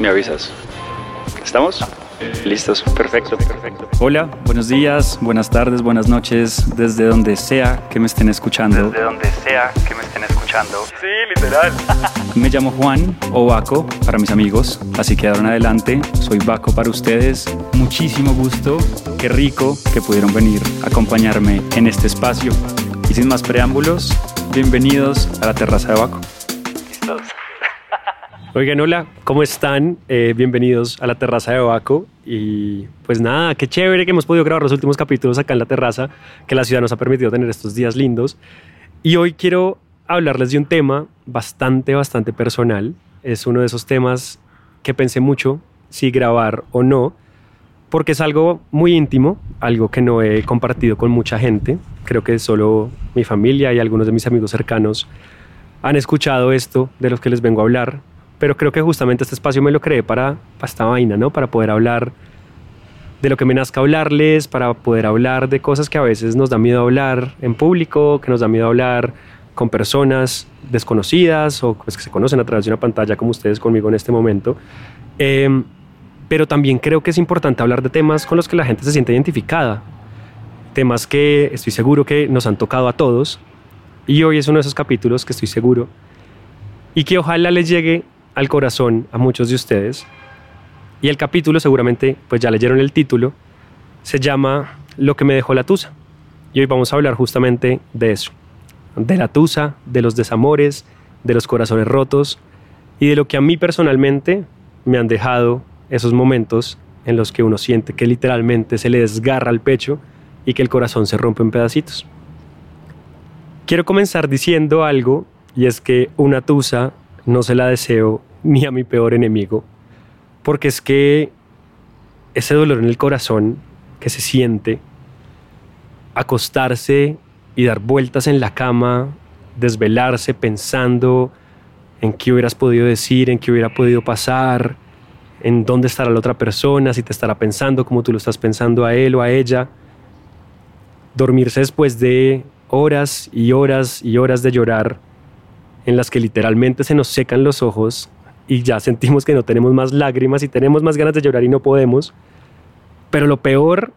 me avisas. ¿Estamos? Listos, perfecto, perfecto. Hola, buenos días, buenas tardes, buenas noches, desde donde sea que me estén escuchando. Desde donde sea que me estén escuchando. Sí, literal. Me llamo Juan o Baco para mis amigos, así que ahora en adelante soy Baco para ustedes. Muchísimo gusto, qué rico que pudieron venir a acompañarme en este espacio. Y sin más preámbulos, bienvenidos a la terraza de Baco. Oigan, hola, ¿cómo están? Eh, bienvenidos a la terraza de Baco. Y pues nada, qué chévere que hemos podido grabar los últimos capítulos acá en la terraza, que la ciudad nos ha permitido tener estos días lindos. Y hoy quiero hablarles de un tema bastante, bastante personal. Es uno de esos temas que pensé mucho si grabar o no, porque es algo muy íntimo, algo que no he compartido con mucha gente. Creo que solo mi familia y algunos de mis amigos cercanos han escuchado esto de los que les vengo a hablar pero creo que justamente este espacio me lo creé para, para esta vaina, ¿no? Para poder hablar de lo que me nazca hablarles, para poder hablar de cosas que a veces nos da miedo hablar en público, que nos da miedo hablar con personas desconocidas o pues, que se conocen a través de una pantalla como ustedes conmigo en este momento. Em, pero también creo que es importante hablar de temas con los que la gente se siente identificada, temas que estoy seguro que nos han tocado a todos y hoy es uno de esos capítulos que estoy seguro y que ojalá les llegue al corazón a muchos de ustedes. Y el capítulo, seguramente, pues ya leyeron el título, se llama Lo que me dejó la Tusa. Y hoy vamos a hablar justamente de eso, de la Tusa, de los desamores, de los corazones rotos y de lo que a mí personalmente me han dejado esos momentos en los que uno siente que literalmente se le desgarra el pecho y que el corazón se rompe en pedacitos. Quiero comenzar diciendo algo y es que una tusa no se la deseo ni a mi peor enemigo, porque es que ese dolor en el corazón que se siente, acostarse y dar vueltas en la cama, desvelarse pensando en qué hubieras podido decir, en qué hubiera podido pasar, en dónde estará la otra persona, si te estará pensando como tú lo estás pensando a él o a ella. Dormirse después de horas y horas y horas de llorar en las que literalmente se nos secan los ojos y ya sentimos que no tenemos más lágrimas y tenemos más ganas de llorar y no podemos. Pero lo peor,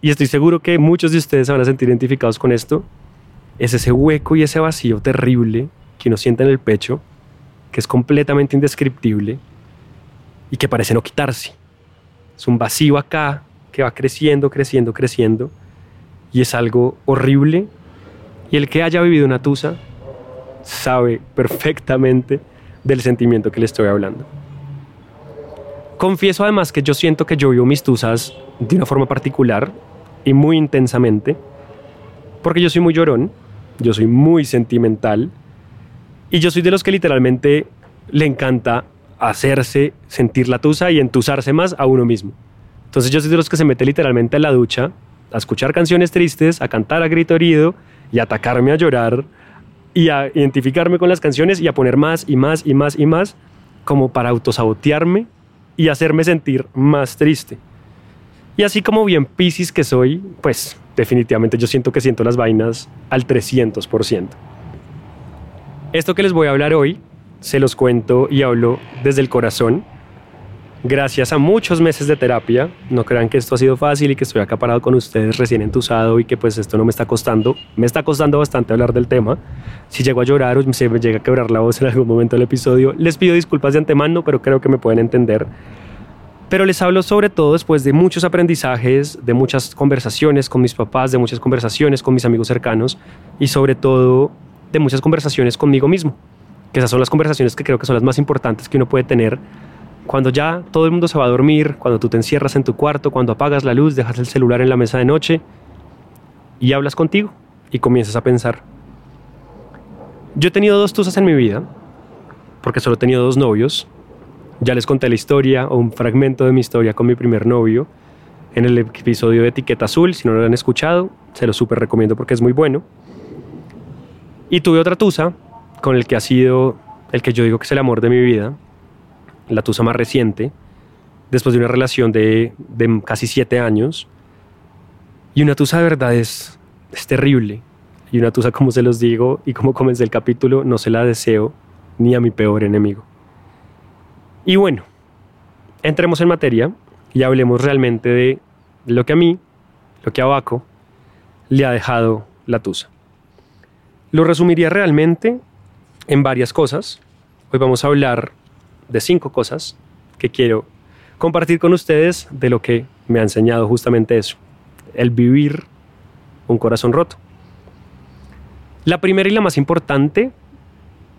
y estoy seguro que muchos de ustedes se van a sentir identificados con esto, es ese hueco y ese vacío terrible que uno siente en el pecho, que es completamente indescriptible y que parece no quitarse. Es un vacío acá que va creciendo, creciendo, creciendo y es algo horrible. Y el que haya vivido una tusa sabe perfectamente del sentimiento que le estoy hablando. Confieso además que yo siento que yo vivo mis tusas de una forma particular y muy intensamente, porque yo soy muy llorón, yo soy muy sentimental y yo soy de los que literalmente le encanta hacerse sentir la tusa y entusarse más a uno mismo. Entonces yo soy de los que se mete literalmente a la ducha a escuchar canciones tristes, a cantar a grito herido y a atacarme a llorar y a identificarme con las canciones y a poner más y más y más y más como para autosabotearme y hacerme sentir más triste. Y así como bien Piscis que soy, pues definitivamente yo siento que siento las vainas al 300%. Esto que les voy a hablar hoy, se los cuento y hablo desde el corazón gracias a muchos meses de terapia. No crean que esto ha sido fácil y que estoy acá parado con ustedes recién entusado y que pues esto no me está costando. Me está costando bastante hablar del tema. Si llego a llorar o se me llega a quebrar la voz en algún momento del episodio, les pido disculpas de antemano, pero creo que me pueden entender. Pero les hablo sobre todo después de muchos aprendizajes, de muchas conversaciones con mis papás, de muchas conversaciones con mis amigos cercanos y sobre todo de muchas conversaciones conmigo mismo. Que esas son las conversaciones que creo que son las más importantes que uno puede tener cuando ya todo el mundo se va a dormir, cuando tú te encierras en tu cuarto, cuando apagas la luz, dejas el celular en la mesa de noche y hablas contigo y comienzas a pensar. Yo he tenido dos tusas en mi vida, porque solo he tenido dos novios. Ya les conté la historia o un fragmento de mi historia con mi primer novio en el episodio de Etiqueta Azul. Si no lo han escuchado, se lo súper recomiendo porque es muy bueno. Y tuve otra tusa con el que ha sido el que yo digo que es el amor de mi vida, la tusa más reciente, después de una relación de, casi siete años. Y una tusa de verdad es, es terrible. Y una tusa, como se los digo, y como comencé el capítulo, no se la deseo ni a mi peor enemigo. Y bueno, entremos en materia y hablemos realmente de lo que a mí, lo que a Baco, le ha dejado la tusa. Lo resumiría realmente en varias cosas. Hoy vamos a hablar de cinco cosas que quiero compartir con ustedes de lo que me ha enseñado justamente eso, el vivir un corazón roto. La primera y la más importante,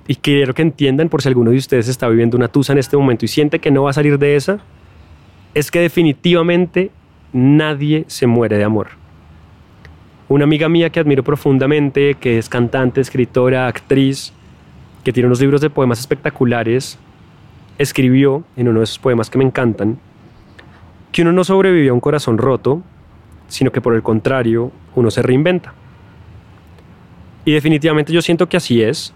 y quiero que entiendan por si alguno de ustedes está viviendo una tusa en este momento y siente que no va a salir de esa, es que definitivamente nadie se muere de amor. Una amiga mía que admiro profundamente, que es cantante, escritora, actriz, que tiene unos libros de poemas espectaculares, escribió en uno de esos poemas que me encantan, que uno no sobrevive a un corazón roto, sino que por el contrario, uno se reinventa. Y definitivamente yo siento que así es,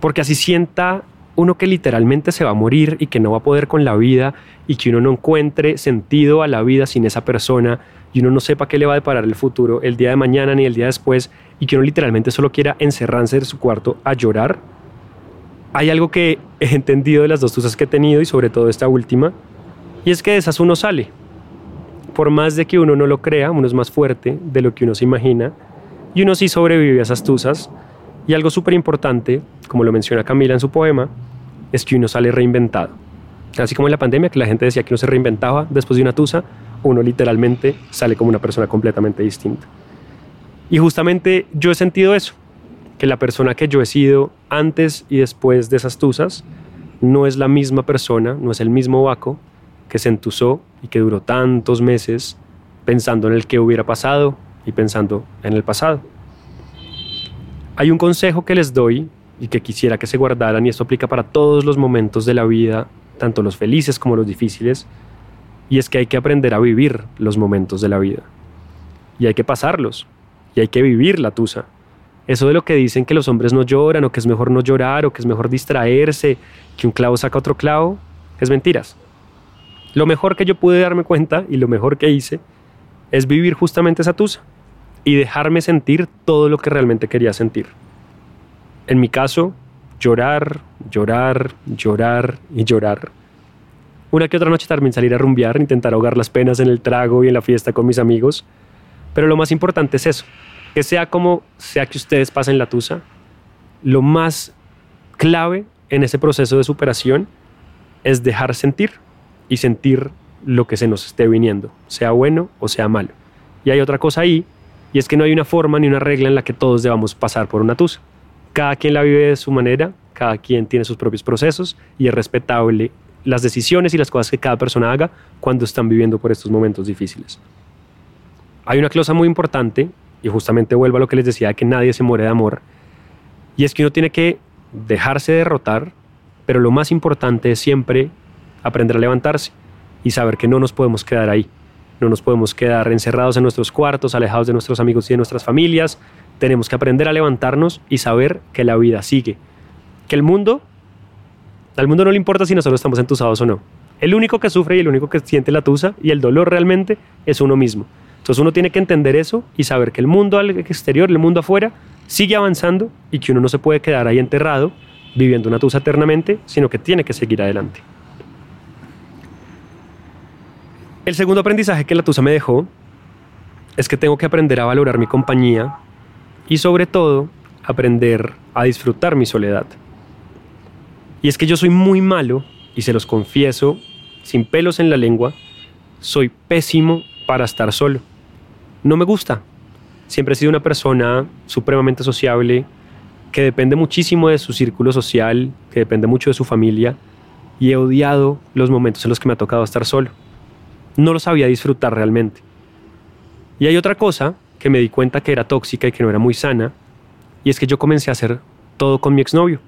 porque así sienta uno que literalmente se va a morir y que no va a poder con la vida y que uno no encuentre sentido a la vida sin esa persona y uno no sepa qué le va a deparar el futuro el día de mañana ni el día después y que uno literalmente solo quiera encerrarse en su cuarto a llorar. Hay algo que he entendido de las dos cosas que he tenido y sobre todo esta última, y es que de esas uno sale. Por más de que uno no lo crea, uno es más fuerte de lo que uno se imagina y uno sí sobrevive a esas tusas. Y algo súper importante, como lo menciona Camila en su poema, es que uno sale reinventado. Así como en la pandemia, que la gente decía que uno se reinventaba después de una tusa, uno literalmente sale como una persona completamente distinta. Y justamente yo he sentido eso, que la persona que yo he sido antes y después de esas tusas no es la misma persona, no es el mismo Baco que se entusó y que duró tantos meses pensando en el que hubiera pasado y pensando en el pasado. Hay un consejo que les doy y que quisiera que se guardaran y esto aplica para todos los momentos de la vida, tanto los felices como los difíciles, y es que hay que aprender a vivir los momentos de la vida. Y hay que pasarlos, y hay que vivir la tusa. Eso de lo que dicen que los hombres no lloran o que es mejor no llorar o que es mejor distraerse, que un clavo saca otro clavo, es mentiras. Lo mejor que yo pude darme cuenta y lo mejor que hice es vivir justamente esa tusa y dejarme sentir todo lo que realmente quería sentir. En mi caso, llorar, llorar, llorar y llorar. Una que otra noche también salir a rumbear, intentar ahogar las penas en el trago y en la fiesta con mis amigos. Pero lo más importante es eso, que sea como sea que ustedes pasen la tusa, lo más clave en ese proceso de superación es dejar sentir y sentir lo que se nos esté viniendo, sea bueno o sea malo. Y hay otra cosa ahí, y es que no hay una forma ni una regla en la que todos debamos pasar por una tusa. Cada quien la vive de su manera, cada quien tiene sus propios procesos y es respetable las decisiones y las cosas que cada persona haga cuando están viviendo por estos momentos difíciles. Hay una cosa muy importante, y justamente vuelvo a lo que les decía, de que nadie se muere de amor, y es que uno tiene que dejarse derrotar, pero lo más importante es siempre aprender a levantarse y saber que no nos podemos quedar ahí. No nos podemos quedar encerrados en nuestros cuartos, alejados de nuestros amigos y de nuestras familias. Tenemos que aprender a levantarnos y saber que la vida sigue. Que el mundo, al mundo no le importa si nosotros estamos entusados o no. El único que sufre y el único que siente la tusa y el dolor realmente es uno mismo. Entonces uno tiene que entender eso y saber que el mundo al exterior, el mundo afuera, sigue avanzando y que uno no se puede quedar ahí enterrado viviendo una tusa eternamente, sino que tiene que seguir adelante. El segundo aprendizaje que la Tusa me dejó es que tengo que aprender a valorar mi compañía y sobre todo aprender a disfrutar mi soledad. Y es que yo soy muy malo, y se los confieso, sin pelos en la lengua, soy pésimo para estar solo. No me gusta. Siempre he sido una persona supremamente sociable, que depende muchísimo de su círculo social, que depende mucho de su familia, y he odiado los momentos en los que me ha tocado estar solo no lo sabía disfrutar realmente. Y hay otra cosa que me di cuenta que era tóxica y que no era muy sana, y es que yo comencé a hacer todo con mi exnovio.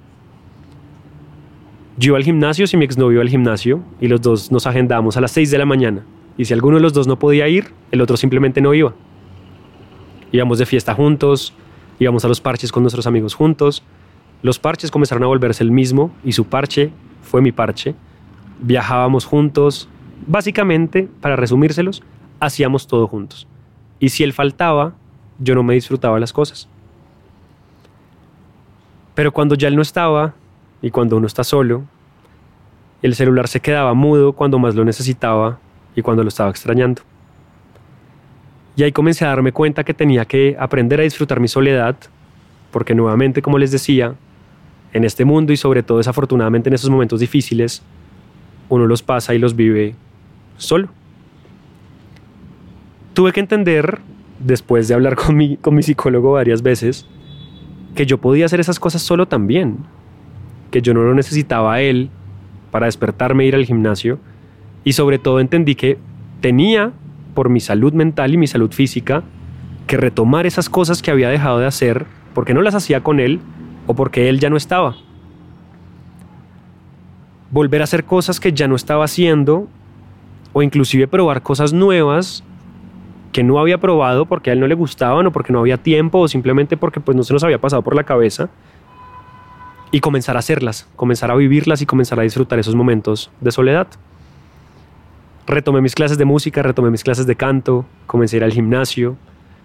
Yo iba al gimnasio si mi exnovio iba al gimnasio y los dos nos agendamos a las 6 de la mañana. Y si alguno de los dos no podía ir, el otro simplemente no iba. Íbamos de fiesta juntos, íbamos a los parches con nuestros amigos juntos. Los parches comenzaron a volverse el mismo y su parche fue mi parche. Viajábamos juntos, Básicamente, para resumírselos, hacíamos todo juntos. Y si él faltaba, yo no me disfrutaba las cosas. Pero cuando ya él no estaba, y cuando uno está solo, El celular se quedaba mudo cuando más lo necesitaba y cuando lo estaba extrañando. Y ahí comencé a darme cuenta que tenía que aprender a disfrutar mi soledad, porque nuevamente, como les decía, en este mundo y sobre todo desafortunadamente en esos momentos difíciles, uno los pasa y los vive solo. Tuve que entender, después de hablar con mi, con mi psicólogo varias veces, que yo podía hacer esas cosas solo también, que yo no lo necesitaba él para despertarme e ir al gimnasio, y sobre todo entendí que tenía, por mi salud mental y mi salud física, que retomar esas cosas que había dejado de hacer porque no las hacía con él o porque él ya no estaba. Volver a hacer cosas que ya no estaba haciendo o inclusive probar cosas nuevas que no había probado porque a él no le gustaban o porque no había tiempo o simplemente porque pues no se nos había pasado por la cabeza y comenzar a hacerlas, comenzar a vivirlas y comenzar a disfrutar esos momentos de soledad. Retomé mis clases de música, retomé mis clases de canto, comencé a ir al gimnasio,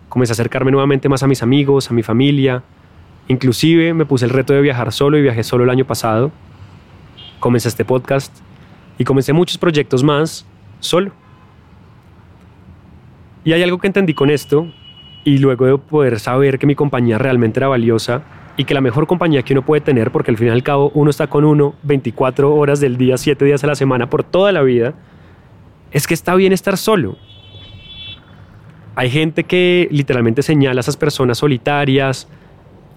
comencé a acercarme nuevamente más a mis amigos, a mi familia, inclusive me puse el reto de viajar solo y viajé solo el año pasado, comencé este podcast y comencé muchos proyectos más solo. Y hay algo que entendí con esto, y luego de poder saber que mi compañía realmente era valiosa y que la mejor compañía que uno puede tener, porque al fin y al cabo uno está con uno 24 horas del día, 7 días a la semana, por toda la vida, es que está bien estar solo. Hay gente que literalmente señala a esas personas solitarias,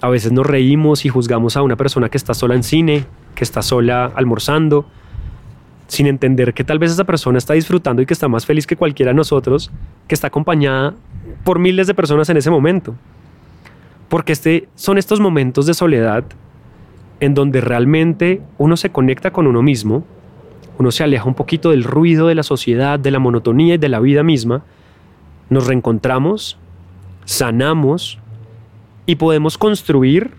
a veces nos reímos y juzgamos a una persona que está sola en cine, que está sola almorzando, sin entender que tal vez esa persona está disfrutando y que está más feliz que cualquiera de nosotros, que está acompañada por miles de personas en ese momento. Porque este, son estos momentos de soledad en donde realmente uno se conecta con uno mismo, uno se aleja un poquito del ruido de la sociedad, de la monotonía y de la vida misma, nos reencontramos, sanamos y podemos construir,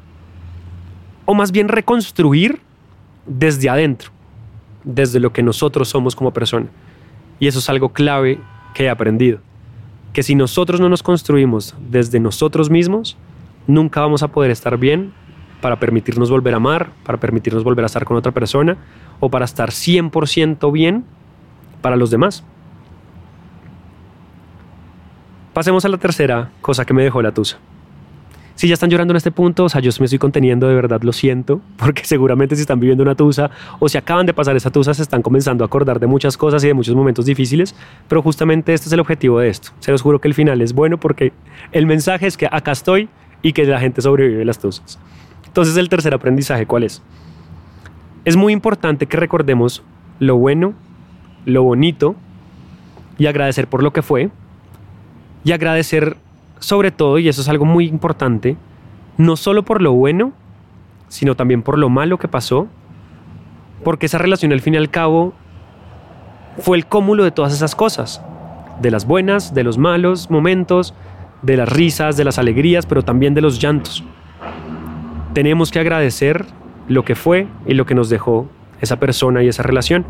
o más bien reconstruir desde adentro desde lo que nosotros somos como persona. Y eso es algo clave que he aprendido. Que si nosotros no nos construimos desde nosotros mismos, nunca vamos a poder estar bien para permitirnos volver a amar, para permitirnos volver a estar con otra persona o para estar 100% bien para los demás. Pasemos a la tercera cosa que me dejó la tusa si ya están llorando en este punto, o sea, yo me estoy conteniendo, de verdad lo siento, porque seguramente si están viviendo una tusa o si acaban de pasar esa tusa, se están comenzando a acordar de muchas cosas y de muchos momentos difíciles, pero justamente este es el objetivo de esto. Se los juro que el final es bueno porque el mensaje es que acá estoy y que la gente sobrevive las tusas. Entonces, el tercer aprendizaje, ¿cuál es? Es muy importante que recordemos lo bueno, lo bonito y agradecer por lo que fue y agradecer sobre todo, y eso es algo muy importante, no solo por lo bueno, sino también por lo malo que pasó, porque esa relación al fin y al cabo fue el cúmulo de todas esas cosas, de las buenas, de los malos momentos, de las risas, de las alegrías, pero también de los llantos. Tenemos que agradecer lo que fue y lo que nos dejó esa persona y esa relación.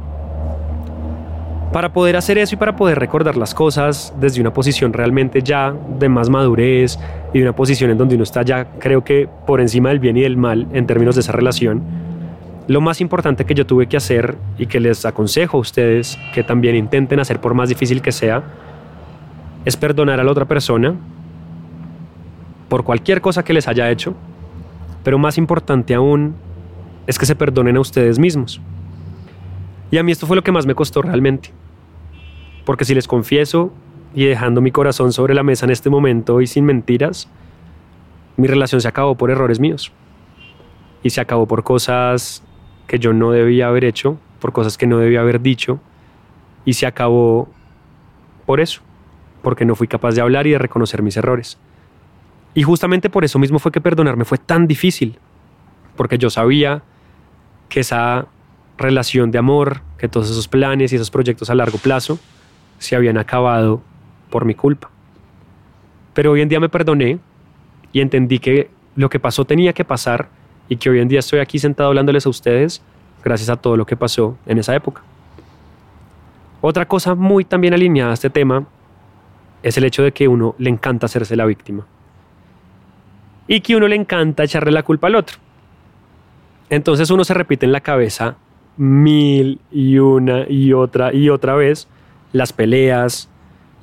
Para poder hacer eso y para poder recordar las cosas desde una posición realmente ya de más madurez y de una posición en donde uno está ya creo que por encima del bien y del mal en términos de esa relación, lo más importante que yo tuve que hacer y que les aconsejo a ustedes que también intenten hacer por más difícil que sea, es perdonar a la otra persona por cualquier cosa que les haya hecho, pero más importante aún es que se perdonen a ustedes mismos. Y a mí esto fue lo que más me costó realmente. Porque si les confieso y dejando mi corazón sobre la mesa en este momento y sin mentiras, mi relación se acabó por errores míos. Y se acabó por cosas que yo no debía haber hecho, por cosas que no debía haber dicho. Y se acabó por eso, porque no fui capaz de hablar y de reconocer mis errores. Y justamente por eso mismo fue que perdonarme fue tan difícil, porque yo sabía que esa relación de amor, que todos esos planes y esos proyectos a largo plazo se habían acabado por mi culpa. Pero hoy en día me perdoné y entendí que lo que pasó tenía que pasar y que hoy en día estoy aquí sentado hablándoles a ustedes gracias a todo lo que pasó en esa época. Otra cosa muy también alineada a este tema es el hecho de que uno le encanta hacerse la víctima y que uno le encanta echarle la culpa al otro. Entonces uno se repite en la cabeza mil y una y otra y otra vez las peleas,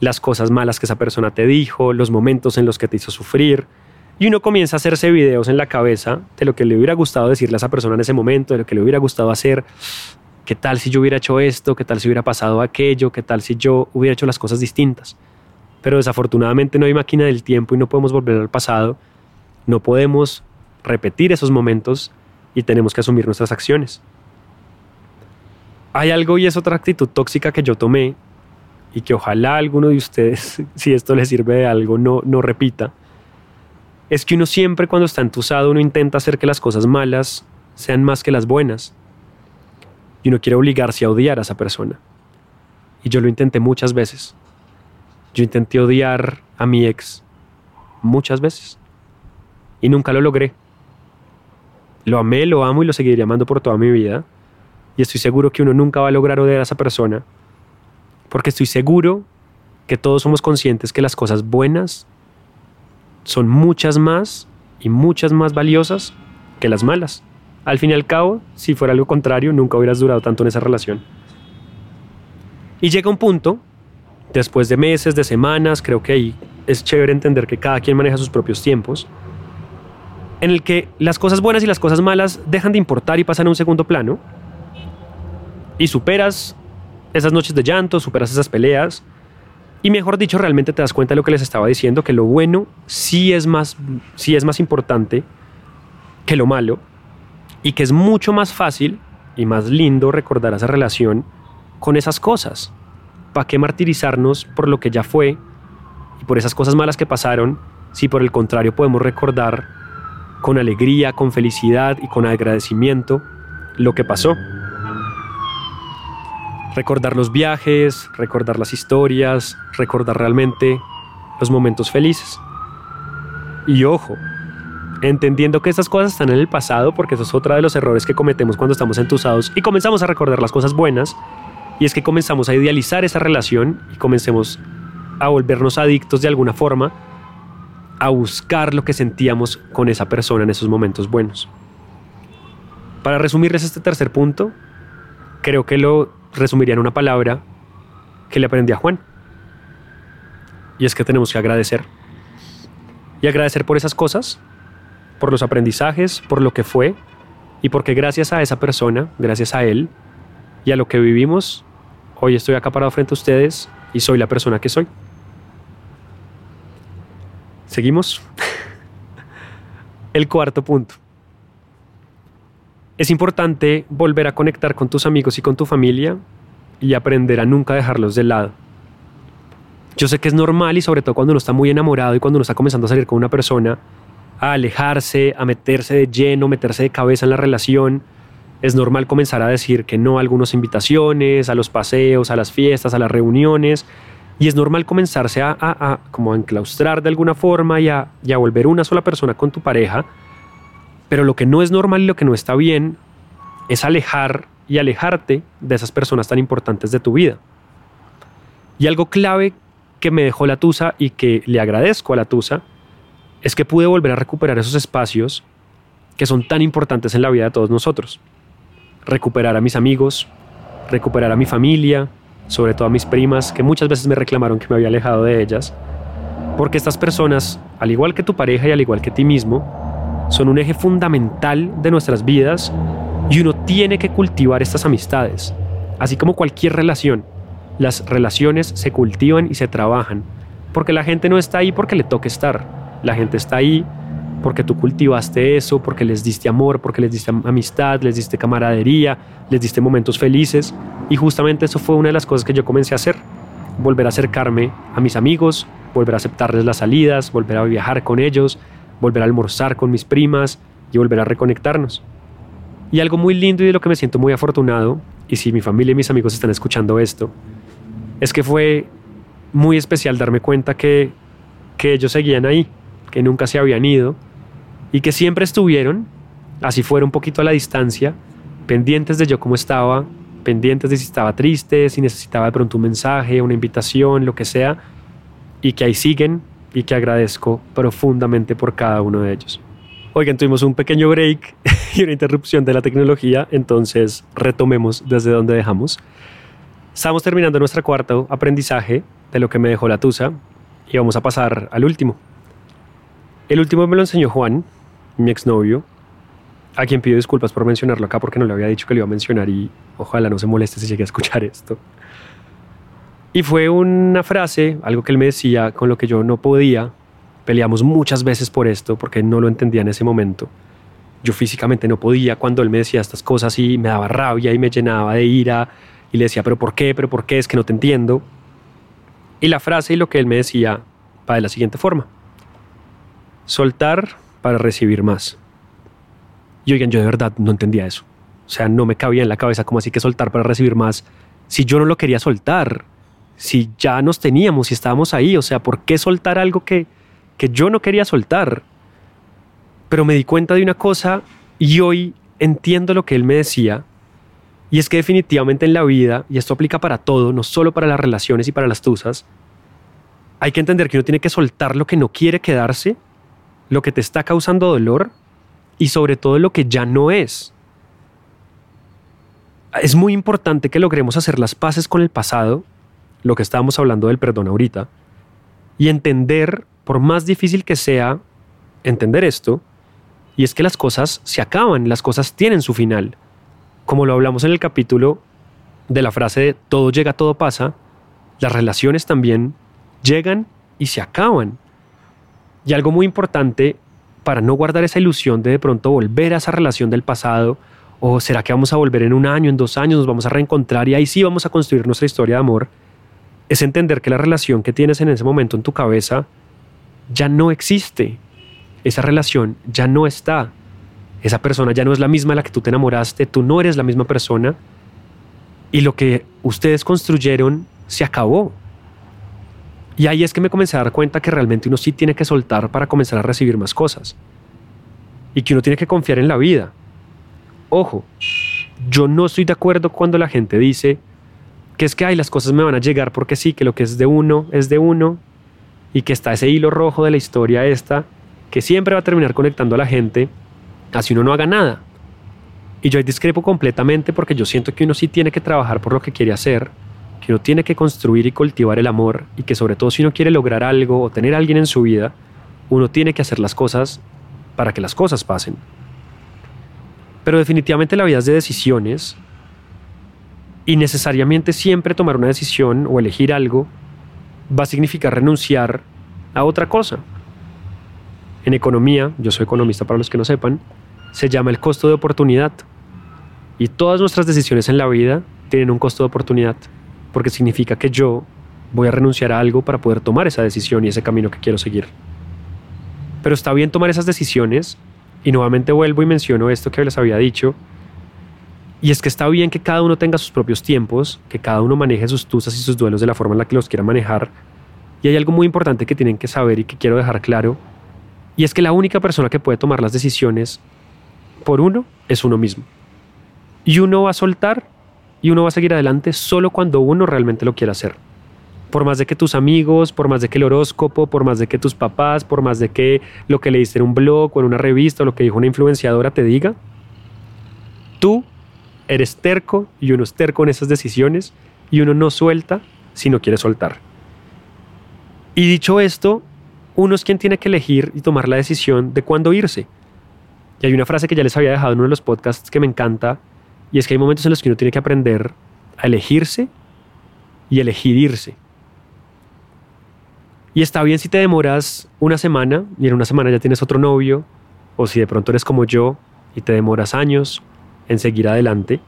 las cosas malas que esa persona te dijo, los momentos en los que te hizo sufrir. Y uno comienza a hacerse videos en la cabeza de lo que le hubiera gustado decirle a esa persona en ese momento, de lo que le hubiera gustado hacer. ¿Qué tal si yo hubiera hecho esto? ¿Qué tal si hubiera pasado aquello? ¿Qué tal si yo hubiera hecho las cosas distintas? Pero desafortunadamente no hay máquina del tiempo y no podemos volver al pasado. No podemos repetir esos momentos y tenemos que asumir nuestras acciones. Hay algo y es otra actitud tóxica que yo tomé y que ojalá alguno de ustedes, si esto les sirve de algo, no, no repita. Es que uno siempre cuando está entusado uno intenta hacer que las cosas malas sean más que las buenas. Y uno quiere obligarse a odiar a esa persona. Y yo lo intenté muchas veces. Yo intenté odiar a mi ex muchas veces. Y nunca lo logré. Lo amé, lo amo y lo seguiré amando por toda mi vida. Y estoy seguro que uno nunca va a lograr odiar a esa persona. Porque estoy seguro que todos somos conscientes que las cosas buenas son muchas más y muchas más valiosas que las malas. Al fin y al cabo, si fuera algo contrario, nunca hubieras durado tanto en esa relación. Y llega un punto, después de meses, de semanas, creo que ahí es chévere entender que cada quien maneja sus propios tiempos, en el que las cosas buenas y las cosas malas dejan de importar y pasan a un segundo plano, y superas esas noches de llanto, superas esas peleas, y mejor dicho, realmente te das cuenta de lo que les estaba diciendo, que lo bueno sí es más, sí es más importante que lo malo, y que es mucho más fácil y más lindo recordar esa relación con esas cosas. ¿Para qué martirizarnos por lo que ya fue y por esas cosas malas que pasaron si por el contrario podemos recordar con alegría, con felicidad y con agradecimiento lo que pasó. Recordar los viajes, recordar las historias, recordar realmente los momentos felices. Y ojo, entendiendo que estas cosas están en el pasado, porque eso es otra de los errores que cometemos cuando estamos entusados y comenzamos a recordar las cosas buenas, y es que comenzamos a idealizar esa relación y comencemos a volvernos adictos de alguna forma a buscar lo que sentíamos con esa persona en esos momentos buenos. Para resumirles este tercer punto, creo que lo resumiría en una palabra que le aprendí a Juan. Y es que tenemos que agradecer. Y agradecer por esas cosas, por los aprendizajes, por lo que fue, y porque gracias a esa persona, gracias a él y a lo que vivimos, hoy estoy acá parado frente a ustedes y soy la persona que soy. Seguimos. El cuarto punto. Es importante volver a conectar con tus amigos y con tu familia y aprender a nunca dejarlos de lado. Yo sé que es normal y sobre todo cuando uno está muy enamorado y cuando uno está comenzando a salir con una persona, a alejarse, a meterse de lleno, meterse de cabeza en la relación. Es normal comenzar a decir que no a algunas invitaciones, a los paseos, a las fiestas, a las reuniones, y es normal comenzarse a, como a enclaustrar de alguna forma y a, y a volver una sola persona con tu pareja. Pero lo que no es normal y lo que no está bien es alejar y alejarte de esas personas tan importantes de tu vida. Y algo clave que me dejó la Tusa y que le agradezco a la Tusa es que pude volver a recuperar esos espacios que son tan importantes en la vida de todos nosotros. Recuperar a mis amigos, recuperar a mi familia, sobre todo a mis primas, que muchas veces me reclamaron que me había alejado de ellas, porque estas personas, al igual que tu pareja y al igual que ti mismo, son un eje fundamental de nuestras vidas y uno tiene que cultivar estas amistades, así como cualquier relación. Las relaciones se cultivan y se trabajan, porque la gente no está ahí porque le toque estar, la gente está ahí porque tú cultivaste eso, porque les diste amor, porque les diste amistad, les diste camaradería, les diste momentos felices. Y justamente eso fue una de las cosas que yo comencé a hacer. Volver a acercarme a mis amigos, volver a aceptarles las salidas, volver a viajar con ellos, volver a almorzar con mis primas y volver a reconectarnos. Y algo muy lindo y de lo que me siento muy afortunado, y si mi familia y mis amigos están escuchando esto, es que fue muy especial darme cuenta que, que ellos seguían ahí, que nunca se habían ido y que siempre estuvieron, así fuera un poquito a la distancia, pendientes de yo cómo estaba, pendientes de si estaba triste, si necesitaba de pronto un mensaje, una invitación, lo que sea, y que ahí siguen y que agradezco profundamente por cada uno de ellos. Oigan, tuvimos un pequeño break y una interrupción de la tecnología, entonces retomemos desde donde dejamos. Estamos terminando nuestro cuarto aprendizaje de lo que me dejó la Tusa y vamos a pasar al último. El último me lo enseñó Juan, mi exnovio, a quien pido disculpas por mencionarlo acá porque no le había dicho que lo iba a mencionar y ojalá no se moleste si llegue a escuchar esto. Y fue una frase, algo que él me decía con lo que yo no podía. Peleamos muchas veces por esto porque no lo entendía en ese momento. Yo físicamente no podía cuando él me decía estas cosas y me daba rabia y me llenaba de ira y le decía, pero ¿por qué? ¿Pero por qué? Es que no te entiendo. Y la frase y lo que él me decía va de la siguiente forma. Soltar para recibir más. Y oigan, yo de verdad no entendía eso. O sea, no me cabía en la cabeza como así que soltar para recibir más. Si yo no lo quería soltar, si ya nos teníamos y estábamos ahí, o sea, ¿por qué soltar algo que, que yo no quería soltar? Pero me di cuenta de una cosa y hoy entiendo lo que él me decía. Y es que definitivamente en la vida, y esto aplica para todo, no solo para las relaciones y para las tusas, hay que entender que uno tiene que soltar lo que no quiere quedarse, lo que te está causando dolor y sobre todo lo que ya no es. Es muy importante que logremos hacer las paces con el pasado, lo que estábamos hablando del perdón ahorita, y entender, por más difícil que sea, entender esto, y es que las cosas se acaban, las cosas tienen su final. Como lo hablamos en el capítulo de la frase de todo llega, todo pasa, las relaciones también llegan y se acaban. Y algo muy importante para no guardar esa ilusión de de pronto volver a esa relación del pasado, o será que vamos a volver en un año, en dos años, nos vamos a reencontrar y ahí sí vamos a construir nuestra historia de amor, es entender que la relación que tienes en ese momento en tu cabeza ya no existe. Esa relación ya no está. Esa persona ya no es la misma a la que tú te enamoraste, tú no eres la misma persona y lo que ustedes construyeron se acabó. Y ahí es que me comencé a dar cuenta que realmente uno sí tiene que soltar para comenzar a recibir más cosas. Y que uno tiene que confiar en la vida. Ojo, yo no estoy de acuerdo cuando la gente dice que es que hay las cosas me van a llegar porque sí, que lo que es de uno es de uno y que está ese hilo rojo de la historia esta que siempre va a terminar conectando a la gente así uno no haga nada. Y yo ahí discrepo completamente porque yo siento que uno sí tiene que trabajar por lo que quiere hacer que uno tiene que construir y cultivar el amor y que sobre todo si uno quiere lograr algo o tener a alguien en su vida, uno tiene que hacer las cosas para que las cosas pasen. Pero definitivamente la vida es de decisiones y necesariamente siempre tomar una decisión o elegir algo va a significar renunciar a otra cosa. En economía, yo soy economista para los que no sepan, se llama el costo de oportunidad. Y todas nuestras decisiones en la vida tienen un costo de oportunidad porque significa que yo voy a renunciar a algo para poder tomar esa decisión y ese camino que quiero seguir. Pero está bien tomar esas decisiones y nuevamente vuelvo y menciono esto que les había dicho, y es que está bien que cada uno tenga sus propios tiempos, que cada uno maneje sus tusas y sus duelos de la forma en la que los quiera manejar, y hay algo muy importante que tienen que saber y que quiero dejar claro, y es que la única persona que puede tomar las decisiones por uno es uno mismo. Y uno va a soltar y uno va a seguir adelante solo cuando uno realmente lo quiera hacer. Por más de que tus amigos, por más de que el horóscopo, por más de que tus papás, por más de que lo que leíste en un blog o en una revista o lo que dijo una influenciadora te diga, tú eres terco y uno es terco en esas decisiones y uno no suelta si no quiere soltar. Y dicho esto, uno es quien tiene que elegir y tomar la decisión de cuándo irse. Y hay una frase que ya les había dejado en uno de los podcasts que me encanta y es que hay momentos en los que uno tiene que aprender a elegirse y elegir. Y está bien si te demoras una semana y en una semana ya tienes otro novio, o si de pronto eres como yo y te demoras años en seguir adelante,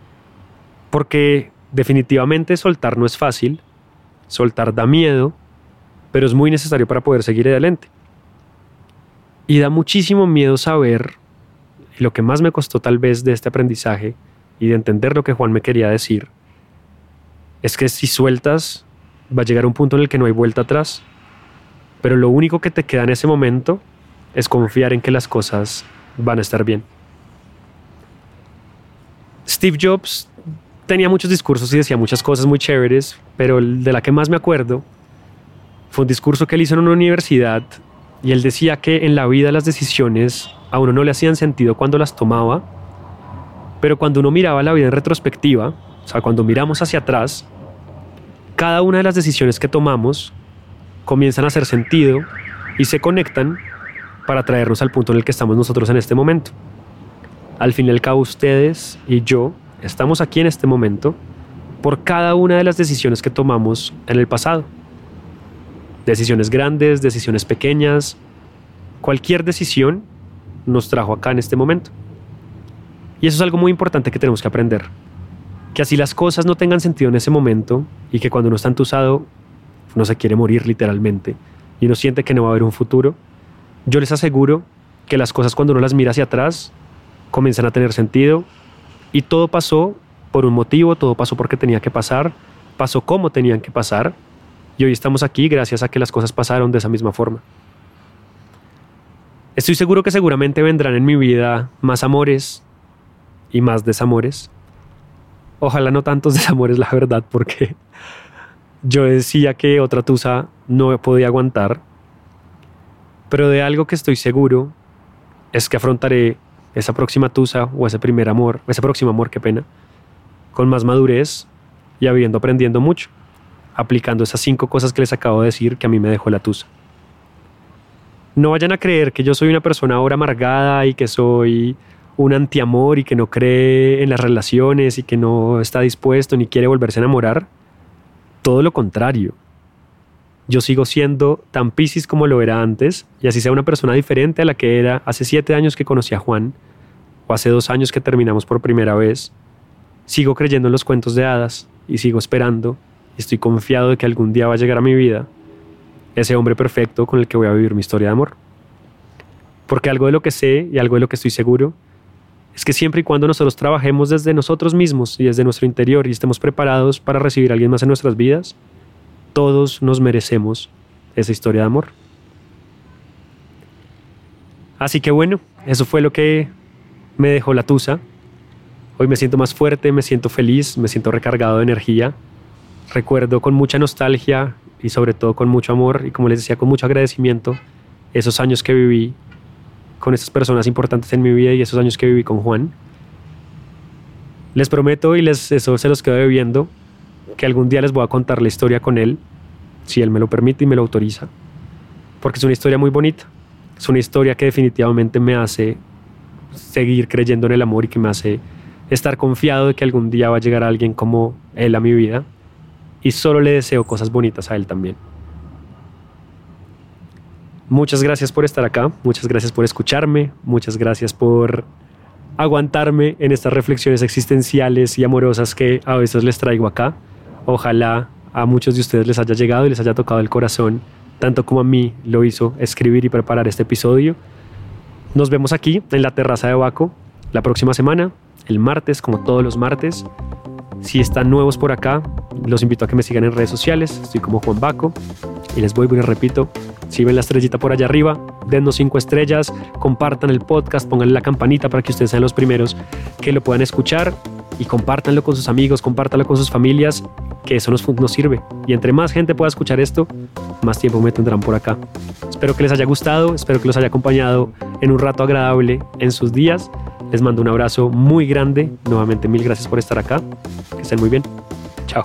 porque definitivamente soltar no es fácil, soltar da miedo, pero es muy necesario para poder seguir adelante. Y da muchísimo miedo saber, y lo que más me costó tal vez de este aprendizaje, y de entender lo que Juan me quería decir, es que si sueltas, va a llegar un punto en el que no hay vuelta atrás, pero lo único que te queda en ese momento es confiar en que las cosas van a estar bien. Steve Jobs tenía muchos discursos y decía muchas cosas muy chéveres, pero el de la que más me acuerdo fue un discurso que él hizo en una universidad y él decía que en la vida las decisiones a uno no le hacían sentido cuando las tomaba, pero cuando uno miraba la vida en retrospectiva, o sea, cuando miramos hacia atrás, cada una de las decisiones que tomamos comienzan a hacer sentido y se conectan para traernos al punto en el que estamos nosotros en este momento. Al fin y al cabo, ustedes y yo estamos aquí en este momento por cada una de las decisiones que tomamos en el pasado. Decisiones grandes, decisiones pequeñas, cualquier decisión nos trajo acá en este momento. Y eso es algo muy importante que tenemos que aprender. Que así las cosas no tengan sentido en ese momento y que cuando uno está entusado no se quiere morir literalmente y uno siente que no va a haber un futuro, yo les aseguro que las cosas cuando uno las mira hacia atrás comienzan a tener sentido y todo pasó por un motivo, todo pasó porque tenía que pasar, pasó como tenían que pasar y hoy estamos aquí gracias a que las cosas pasaron de esa misma forma. Estoy seguro que seguramente vendrán en mi vida más amores y más desamores. Ojalá no tantos desamores, la verdad, porque yo decía que otra tusa no podía aguantar. Pero de algo que estoy seguro es que afrontaré esa próxima tusa o ese primer amor, ese próximo amor, qué pena, con más madurez y habiendo aprendiendo mucho, aplicando esas cinco cosas que les acabo de decir que a mí me dejó la tusa. No vayan a creer que yo soy una persona ahora amargada y que soy un antiamor y que no cree en las relaciones y que no está dispuesto ni quiere volverse a enamorar. Todo lo contrario. Yo sigo siendo tan piscis como lo era antes y así sea una persona diferente a la que era hace siete años que conocí a Juan o hace dos años que terminamos por primera vez. Sigo creyendo en los cuentos de hadas y sigo esperando y estoy confiado de que algún día va a llegar a mi vida ese hombre perfecto con el que voy a vivir mi historia de amor. Porque algo de lo que sé y algo de lo que estoy seguro es que siempre y cuando nosotros trabajemos desde nosotros mismos y desde nuestro interior y estemos preparados para recibir a alguien más en nuestras vidas, todos nos merecemos esa historia de amor. Así que bueno, eso fue lo que me dejó la tusa. Hoy me siento más fuerte, me siento feliz, me siento recargado de energía. Recuerdo con mucha nostalgia y sobre todo con mucho amor y como les decía, con mucho agradecimiento esos años que viví con esas personas importantes en mi vida y esos años que viví con Juan. Les prometo y les, eso se los quedo bebiendo que algún día les voy a contar la historia con él, si él me lo permite y me lo autoriza, porque es una historia muy bonita, es una historia que definitivamente me hace seguir creyendo en el amor y que me hace estar confiado de que algún día va a llegar alguien como él a mi vida y solo le deseo cosas bonitas a él también. Muchas gracias por estar acá, muchas gracias por escucharme, muchas gracias por aguantarme en estas reflexiones existenciales y amorosas que a veces les traigo acá. Ojalá a muchos de ustedes les haya llegado y les haya tocado el corazón, tanto como a mí lo hizo escribir y preparar este episodio. Nos vemos aquí en la terraza de Baco la próxima semana, el martes, como todos los martes. Si están nuevos por acá, los invito a que me sigan en redes sociales. Estoy como Juan Baco. Y les voy, y les repito, si ven la estrellita por allá arriba, dennos cinco estrellas, compartan el podcast, pónganle la campanita para que ustedes sean los primeros que lo puedan escuchar y compártanlo con sus amigos, compártanlo con sus familias, que eso nos, nos sirve. Y entre más gente pueda escuchar esto, más tiempo me tendrán por acá. Espero que les haya gustado, espero que los haya acompañado en un rato agradable en sus días. Les mando un abrazo muy grande. Nuevamente mil gracias por estar acá. Que estén muy bien. Chao.